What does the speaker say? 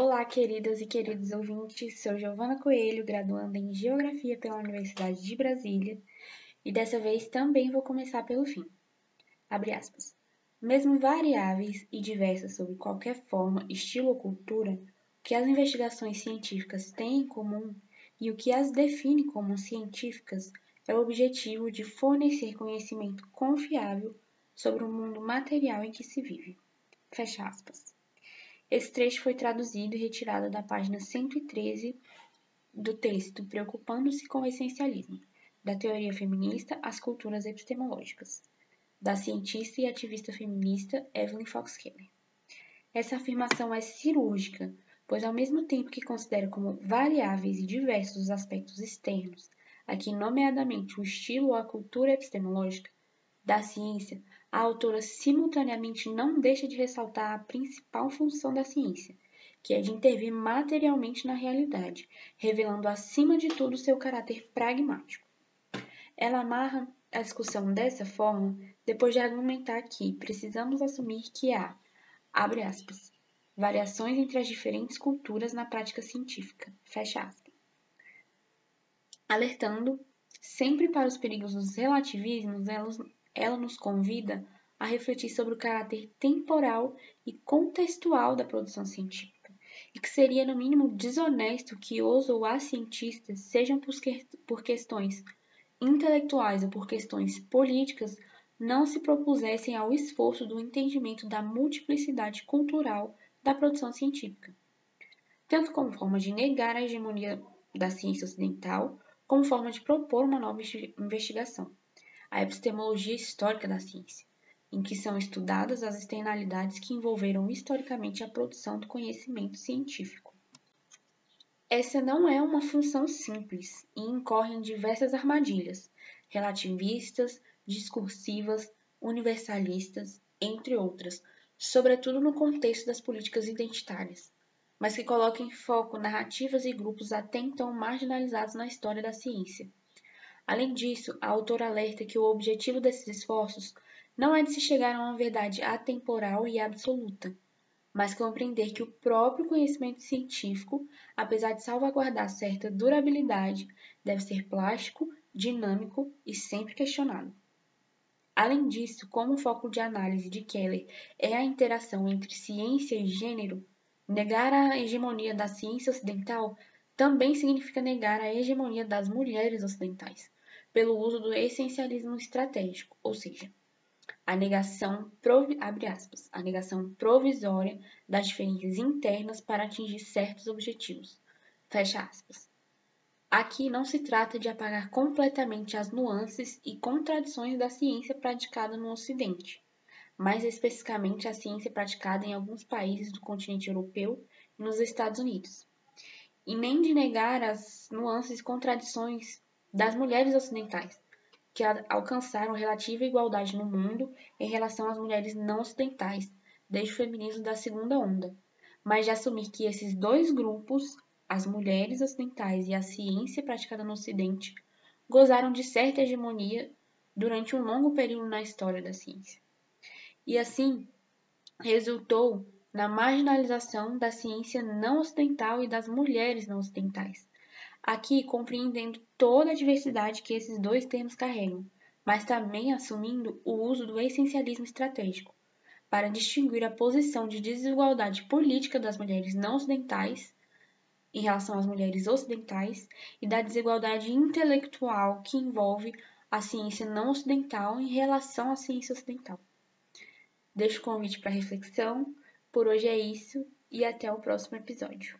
Olá, queridas e queridos ouvintes. Sou Giovana Coelho, graduanda em Geografia pela Universidade de Brasília, e dessa vez também vou começar pelo fim. Abre aspas. Mesmo variáveis e diversas sob qualquer forma, estilo ou cultura, o que as investigações científicas têm em comum e o que as define como científicas é o objetivo de fornecer conhecimento confiável sobre o mundo material em que se vive. Fecha aspas. Esse trecho foi traduzido e retirado da página 113 do texto Preocupando-se com o Essencialismo, da teoria feminista às culturas epistemológicas, da cientista e ativista feminista Evelyn Fox Keller. Essa afirmação é cirúrgica, pois ao mesmo tempo que considera como variáveis e diversos os aspectos externos, aqui nomeadamente o estilo ou a cultura epistemológica da ciência, a autora simultaneamente não deixa de ressaltar a principal função da ciência, que é de intervir materialmente na realidade, revelando acima de tudo seu caráter pragmático. Ela amarra a discussão dessa forma depois de argumentar que precisamos assumir que há, abre aspas, variações entre as diferentes culturas na prática científica, fecha aspas. Alertando sempre para os perigos dos relativismos, ela nos convida a refletir sobre o caráter temporal e contextual da produção científica, e que seria, no mínimo, desonesto que os ou as cientistas, sejam por questões intelectuais ou por questões políticas, não se propusessem ao esforço do entendimento da multiplicidade cultural da produção científica, tanto como forma de negar a hegemonia da ciência ocidental, como forma de propor uma nova investigação a epistemologia histórica da ciência, em que são estudadas as externalidades que envolveram historicamente a produção do conhecimento científico. Essa não é uma função simples e incorre em diversas armadilhas, relativistas, discursivas, universalistas, entre outras, sobretudo no contexto das políticas identitárias, mas que colocam em foco narrativas e grupos até então marginalizados na história da ciência Além disso, a autora alerta que o objetivo desses esforços não é de se chegar a uma verdade atemporal e absoluta, mas compreender que o próprio conhecimento científico, apesar de salvaguardar certa durabilidade, deve ser plástico, dinâmico e sempre questionado. Além disso, como o foco de análise de Keller é a interação entre ciência e gênero, negar a hegemonia da ciência ocidental também significa negar a hegemonia das mulheres ocidentais, pelo uso do essencialismo estratégico, ou seja, a negação, aspas, a negação provisória das diferenças internas para atingir certos objetivos. Fecha aspas. Aqui não se trata de apagar completamente as nuances e contradições da ciência praticada no Ocidente, mais especificamente a ciência praticada em alguns países do continente europeu e nos Estados Unidos, e nem de negar as nuances e contradições das mulheres ocidentais, que alcançaram relativa igualdade no mundo em relação às mulheres não ocidentais, desde o feminismo da segunda onda, mas de assumir que esses dois grupos, as mulheres ocidentais e a ciência praticada no Ocidente, gozaram de certa hegemonia durante um longo período na história da ciência. E assim, resultou na marginalização da ciência não ocidental e das mulheres não ocidentais, aqui compreendendo toda a diversidade que esses dois termos carregam, mas também assumindo o uso do essencialismo estratégico, para distinguir a posição de desigualdade política das mulheres não ocidentais em relação às mulheres ocidentais e da desigualdade intelectual que envolve a ciência não ocidental em relação à ciência ocidental. Deixo o convite para reflexão. Por hoje é isso e até o próximo episódio.